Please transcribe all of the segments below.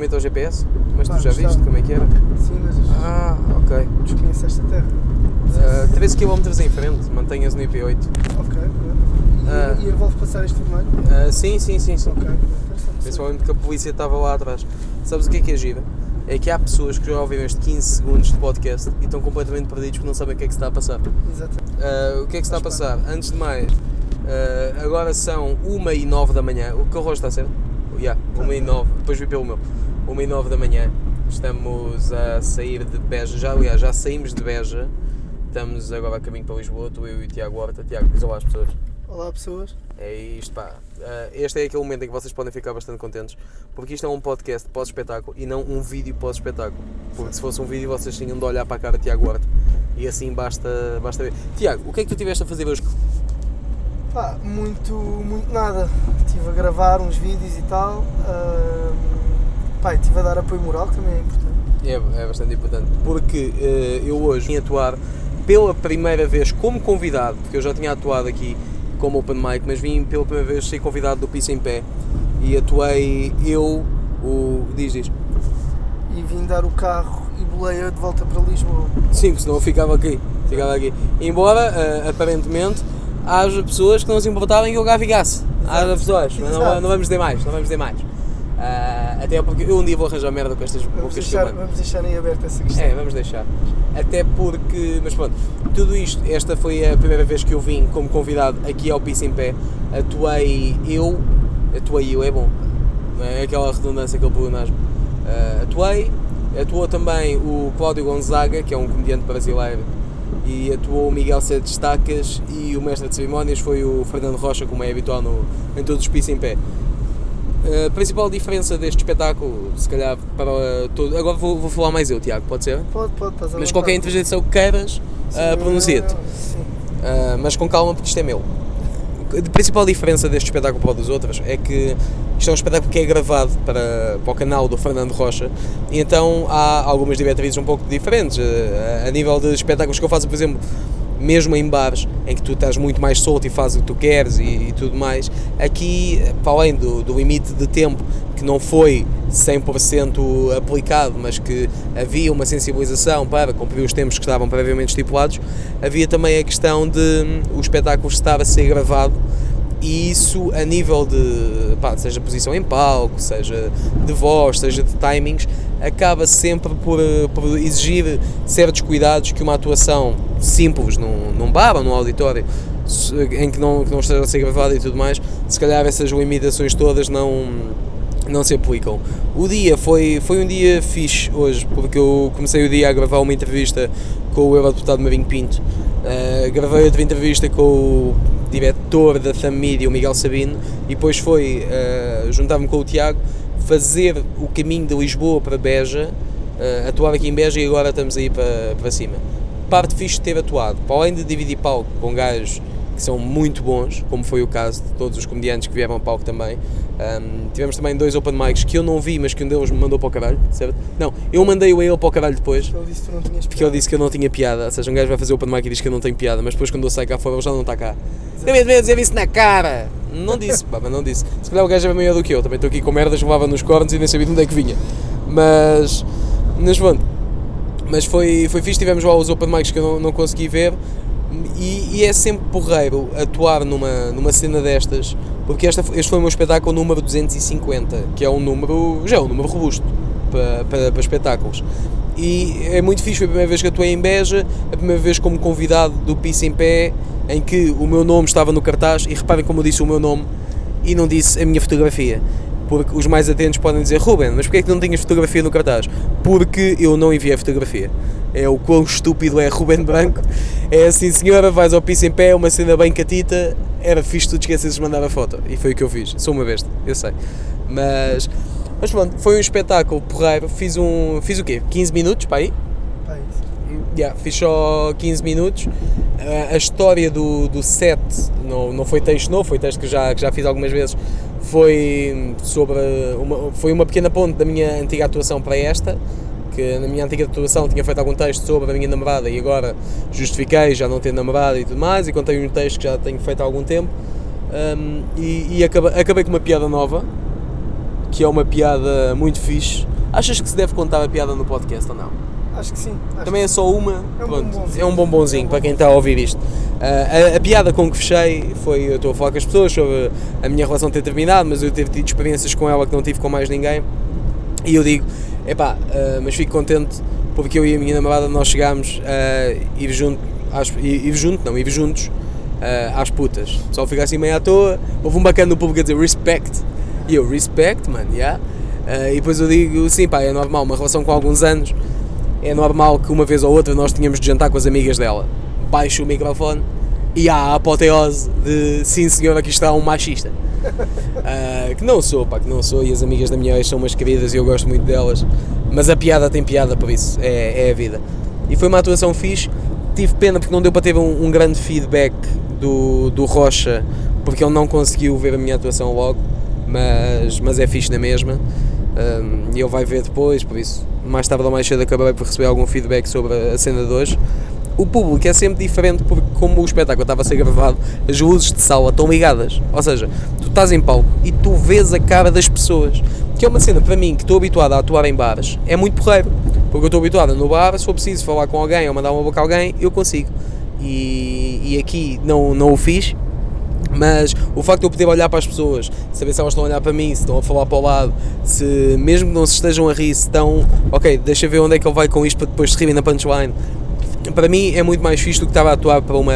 ferramenta ao GPS? Mas Pá, tu já gostava. viste como é que era? Sim, mas Ah, ok. desconheço esta terra. Uh, 13 km em frente, mantenhas no IP8. Ok, pronto. E, Ah. e envolve passar este vermelho? Uh, sim, sim, sim, sim. Ok. Principalmente que a polícia estava lá atrás. Sabes o que é que é gira? É que há pessoas que já ouviram este 15 segundos de podcast e estão completamente perdidos porque não sabem o que é que se está a passar. Exatamente. Uh, o que é que se está a passar? Antes de mais, uh, agora são 1 e 9 da manhã. O relógio está certo? Yeah, 1 e 9, depois vi pelo meu. 1 e 9 da manhã. Estamos a sair de Beja. Já, aliás, já saímos de Beja. Estamos agora a caminho para Lisboa. Tu, eu e o Tiago Horta. Tiago, diz olá às pessoas. Olá pessoas. É isto, pá. Uh, este é aquele momento em que vocês podem ficar bastante contentes, porque isto é um podcast pós-espetáculo e não um vídeo pós-espetáculo. Porque se fosse um vídeo, vocês tinham de olhar para a cara de Tiago Horta e assim basta, basta ver. Tiago, o que é que tu tiveste a fazer hoje? Pá, muito, muito nada. Estive a gravar uns vídeos e tal. ahm, pá, estive a dar apoio moral, que também é importante. É, é bastante importante, porque uh, eu hoje vim atuar pela primeira vez como convidado, porque eu já tinha atuado aqui como open mic, mas vim pela primeira vez ser convidado do Piso em Pé e atuei eu, o. diz, diz. E vim dar o carro e boleia de volta para Lisboa. Sim, senão eu ficava aqui. Ficava aqui. Embora, eh, aparentemente, haja pessoas que não se importavam que o lugar ficasse. Haja pessoas, mas não, não vamos ter mais, não vamos ter mais. Ah, até porque eu um dia vou arranjar merda com estas Vamos bocas que eu deixar, mando. vamos deixar em aberto essa questão. É, vamos deixar. Até porque, mas pronto, tudo isto, esta foi a primeira vez que eu vim como convidado aqui ao Piso em Pé. Atuei eu, atuei eu, é bom, não é aquela redundância, aquele pleonasmo. Ah, atuei, atuou também o Cláudio Gonzaga, que é um comediante brasileiro, e atuou o Miguel Sete Estacas e o mestre de cerimónias foi o Fernando Rocha, como é habitual no, em todos os Piso em Pé. A principal diferença deste espetáculo, se calhar para todo. Agora vou, vou falar mais eu, Tiago, pode ser? Pode, pode, estás à Mas qualquer interjeição que queiras, ah, pronuncia-te. Sim. Ah, mas com calma, porque isto é meu. A principal diferença deste espetáculo para o dos outros é que isto é um espetáculo que é gravado para, para o canal do Fernando Rocha e então há algumas diretrizes um pouco diferentes. Ah, a nível de espetáculos que eu faço, por exemplo, mesmo em bares em que tu estás muito mais solto e fazes o que tu queres e, e tudo mais, aqui, para além do, do limite de tempo que não foi 100% aplicado, mas que havia uma sensibilização para cumprir os tempos que estavam previamente estipulados, havia também a questão de hum, o espetáculo estar a ser gravado e isso a nível de, pá, seja posição em palco, seja de voz, seja de timings, acaba sempre por, eh, por exigir certos cuidados que uma atuação simples num, num bar ou num auditório em que não, que não esteja a ser gravada e tudo mais, se calhar essas limitações todas não, não se aplicam. O dia foi, foi um dia fixe hoje, porque eu comecei o dia a gravar uma entrevista com o Eurodeputado Marinho Pinto. Uh, gravei outra entrevista com o diretor da Família, o Miguel Sabino, e depois foi uh, juntar-me com o Tiago, fazer o caminho de Lisboa para Beja, uh, atuar aqui em Beja e agora estamos aí para, para cima. Parte fixe de ter atuado, para além de dividir palco com gajos que são muito bons, como foi o caso de todos os comediantes que vieram ao palco também. Um, tivemos também dois open mics que eu não vi, mas que um deles me mandou para o caralho, certo? Não, eu mandei-o a ele para o caralho depois, Ele disse que não tinhas porque ele disse que eu não tinha piada. Ou seja, um gajo vai fazer open mic e diz que eu não tenho piada, mas depois quando eu saio cá fora ele já não está cá. Devia dizer isso na cara! Não disse, mas não disse. Se calhar o gajo é maior do que eu, também estou aqui com merdas, levava nos cornos e nem sabia de onde é que vinha. Mas, mas pronto. Mas foi, foi fixe, tivemos lá os open mics que eu não, não consegui ver e, e é sempre porreiro atuar numa, numa cena destas, porque esta, este foi o meu espetáculo número 250, que é um número, já é um número robusto para, para, para espetáculos. E é muito fixe, foi a primeira vez que atuei em Beja, a primeira vez como convidado do Piso em Pé, em que o meu nome estava no cartaz, e reparem como eu disse o meu nome e não disse a minha fotografia. Porque os mais atentos podem dizer, Ruben, mas porquê é que não tinhas fotografia no cartaz? Porque eu não enviei a fotografia. É o quão estúpido é Ruben Branco. É assim, senhora, vais ao piso em pé, uma cena bem catita, era fixe tu te esqueces de mandar a foto. E foi o que eu fiz. Sou uma besta, eu sei. Mas, mas pronto, foi um espetáculo porreiro. Fiz um. Fiz o quê? 15 minutos para aí? Pá, isso. Yeah, fiz só 15 minutos. Uh, a história do, do set não, não foi texto novo, foi texto que já, que já fiz algumas vezes. Foi sobre uma, foi uma pequena ponte da minha antiga atuação para esta. Que na minha antiga atuação tinha feito algum texto sobre a minha namorada e agora justifiquei já não ter namorada e tudo mais. E contei um texto que já tenho feito há algum tempo. Um, e e acabei, acabei com uma piada nova que é uma piada muito fixe. Achas que se deve contar a piada no podcast ou não? Acho que sim. Acho Também é só uma. É um pronto, bombonzinho. é um bombonzinho para quem está a ouvir isto. Ah, a, a piada com que fechei foi: eu estou a falar com as pessoas sobre a minha relação ter terminado, mas eu ter tido experiências com ela que não tive com mais ninguém. E eu digo: epá, ah, mas fico contente porque eu e a minha namorada nós chegámos a ir junto, às, ir, ir junto, não, ir juntos ah, às putas. Só fica assim meio à toa. Houve um bacana no público a dizer respect. E eu, respect, mano, yeah. Ah, e depois eu digo: sim, pá, é normal, uma relação com alguns anos é normal que uma vez ou outra nós tínhamos de jantar com as amigas dela. Baixo o microfone e há a apoteose de sim senhora, aqui está um machista. Ah, que não sou, pá, que não sou, e as amigas da minha ex são umas queridas e eu gosto muito delas, mas a piada tem piada por isso, é, é a vida. E foi uma atuação fixe, tive pena porque não deu para ter um, um grande feedback do, do Rocha, porque ele não conseguiu ver a minha atuação logo, mas, mas é fixe na mesma. Um, e ele vai ver depois, por isso, mais tarde ou mais cedo acabarei por receber algum feedback sobre a cena de hoje. O público é sempre diferente porque, como o espetáculo estava a ser gravado, as luzes de sala estão ligadas. Ou seja, tu estás em palco e tu vês a cara das pessoas. Que é uma cena, para mim, que estou habituado a atuar em bares, é muito porreiro. Porque eu estou habituado no bar, se for preciso falar com alguém ou mandar uma boca a alguém, eu consigo. E, e aqui não, não o fiz, mas o facto de eu poder olhar para as pessoas, saber se elas estão a olhar para mim, se estão a falar para o lado, se mesmo que não se estejam a rir, se estão, ok, deixa ver onde é que ele vai com isto para depois se rirem na punchline. Para mim é muito mais fixe do que estava a atuar para uma,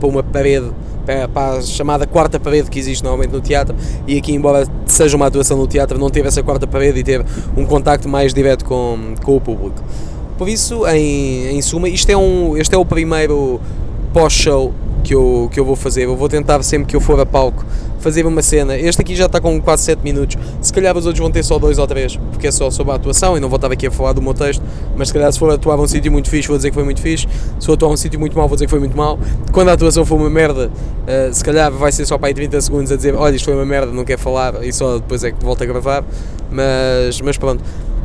para uma parede, para, para a chamada quarta parede que existe normalmente no teatro. E aqui, embora seja uma atuação no teatro, não teve essa quarta parede e teve um contacto mais direto com, com o público. Por isso, em, em suma, isto é um, este é o primeiro pós-show que eu, que eu vou fazer. Eu vou tentar sempre que eu for a palco fazer uma cena. Este aqui já está com quase 7 minutos. Se calhar os outros vão ter só 2 ou 3, porque é só sobre a atuação e não vou estar aqui a falar do meu texto. Mas se calhar se for atuar a um sítio muito fixe, vou dizer que foi muito fixe. Se for atuar a um sítio muito mau, vou dizer que foi muito mau. Quando a atuação for uma merda, eh, se calhar vai ser só para aí 30 segundos a dizer: Olha, isto foi uma merda, não quer falar, e só depois é que volto a gravar. Mas, mas pronto.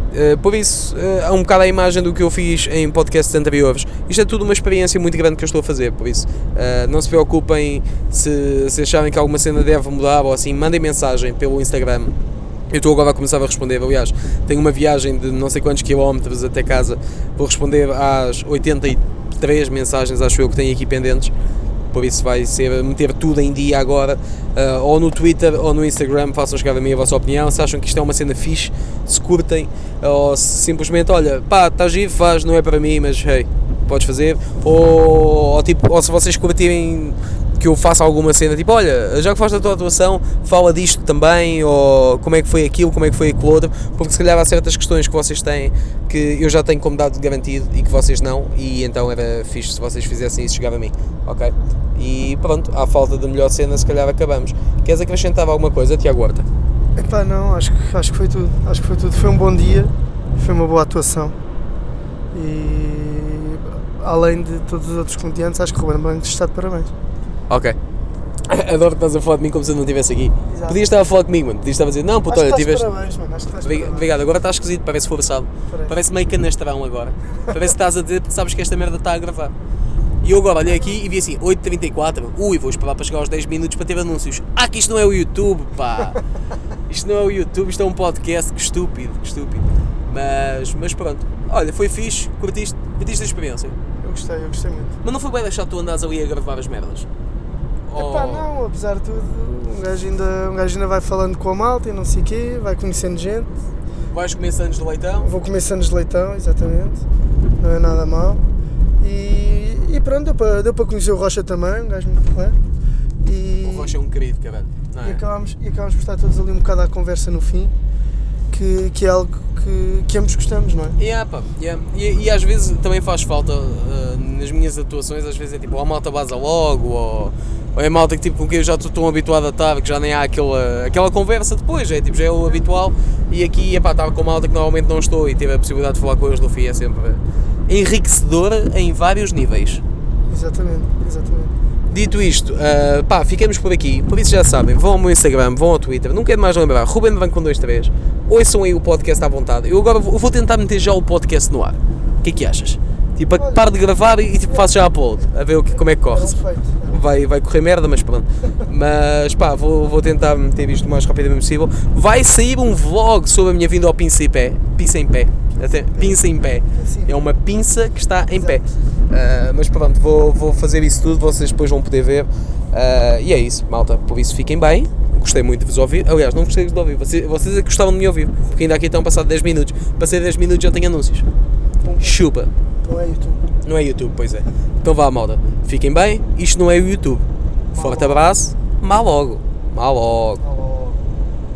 Uh, por isso, uh, um bocado a imagem do que eu fiz em podcasts anteriores. Isto é tudo uma experiência muito grande que eu estou a fazer, por isso, uh, não se preocupem se, se acharem que alguma cena deve mudar ou assim, mandem mensagem pelo Instagram. Eu estou agora a começar a responder, aliás, tenho uma viagem de não sei quantos quilómetros até casa, vou responder às 83 mensagens, acho eu, que tenho aqui pendentes. Por isso vai ser meter tudo em dia agora, uh, ou no Twitter ou no Instagram, façam chegar a mim a vossa opinião, se acham que isto é uma cena fixe, se curtem, ou se simplesmente, olha, pá, está giro, faz, não é para mim, mas hey, podes fazer, ou, ou, tipo, ou se vocês curtirem que eu faça alguma cena, tipo, olha, já que faz a tua atuação, fala disto também, ou como é que foi aquilo, como é que foi aquilo outro, porque se calhar há certas questões que vocês têm que eu já tenho como dado garantido e que vocês não, e então era fixe se vocês fizessem isso chegar a mim, ok? E pronto, à falta de melhor cena, se calhar acabamos. Queres acrescentar alguma coisa, Tiago Horta? Epá, não, acho que, acho que foi tudo. Acho que foi tudo. Foi um bom dia, foi uma boa atuação. E além de todos os outros comediantes, acho que o Ruben Branco está de parabéns. Ok. Adoro que estás a falar de mim como se eu não estivesse aqui. Exato. Podias estar a falar comigo, mano. Podias estar a dizer, não, puto, olha, estás tiveste. parabéns, mano. Acho que estás Obrigado, parabéns. agora está esquisito, parece forçado. Parece. Parece meio canastrão agora. Parece que estás a dizer porque sabes que esta merda está a gravar. E eu agora olhei aqui e vi assim, 8h34, ui, vou esperar para chegar aos 10 minutos para ter anúncios. Ah, que isto não é o YouTube, pá! Isto não é o YouTube, isto é um podcast, que estúpido, que estúpido. Mas, mas pronto, olha, foi fixe, curtiste, curtiste a experiência. Gostei, eu gostei muito. Mas não foi bem deixar tu andares ali a gravar as merdas? Epá, não, apesar de tudo, um gajo, ainda, um gajo ainda vai falando com a malta e não sei o quê, vai conhecendo gente. Vais começar antes do leitão? Vou comer sanos de leitão, exatamente. Não é nada mal. E, e pronto, deu para, deu para conhecer o Rocha também, um gajo muito porreiro. E, O Rocha é um querido, caralho. Não e, é? acabámos, e acabámos por estar todos ali um bocado à conversa no fim, que, que é algo que, que ambos gostamos, não é? Yeah, pá, yeah. E, e às vezes também faz falta uh, nas minhas atuações, às vezes é tipo, ou a malta baza logo, ou, ou é a malta que, tipo, com quem eu já estou tão habituado a estar, que já nem há aquela, aquela conversa depois, é tipo, já é o habitual, e aqui, epá, estava com malta que normalmente não estou e tive a possibilidade de falar com eles no fim, é sempre enriquecedor em vários níveis. Exatamente, exatamente. Dito isto, uh, pá, ficamos por aqui. Por isso já sabem, vão ao meu Instagram, vão ao Twitter, não quero mais lembrar, Ruben Branco com 23, ouçam aí o podcast à vontade. Eu agora vou, vou tentar meter já o podcast no ar. O que é que achas? Tipo, Olha. paro de gravar e, tipo, faço já upload, a ver o que, como é que corre. Vai, vai correr merda, mas pronto. Mas pá, vou, vou tentar meter isto o mais rapidamente possível. Vai sair um vlog sobre a minha vinda ao Pinça em Pé. Pinça em Pé. Até, pinça em pé. É uma pinça que está em pé. Ah, mas pronto, vou, vou fazer isso tudo, vocês depois vão poder ver. Ah, e é isso, malta. Por isso fiquem bem. Gostei muito de vos ouvir. Aliás, não gostei de vos ouvir. Vocês, vocês é que gostavam de me ouvir. Porque ainda aqui estão passados 10 minutos. Passei 10 minutos e já tenho anúncios. Chupa. Não é YouTube. Não é YouTube, pois é. Então vá, malta. Fiquem bem. Isto não é o YouTube. Forte abraço. Mal logo. Mal logo. Alô.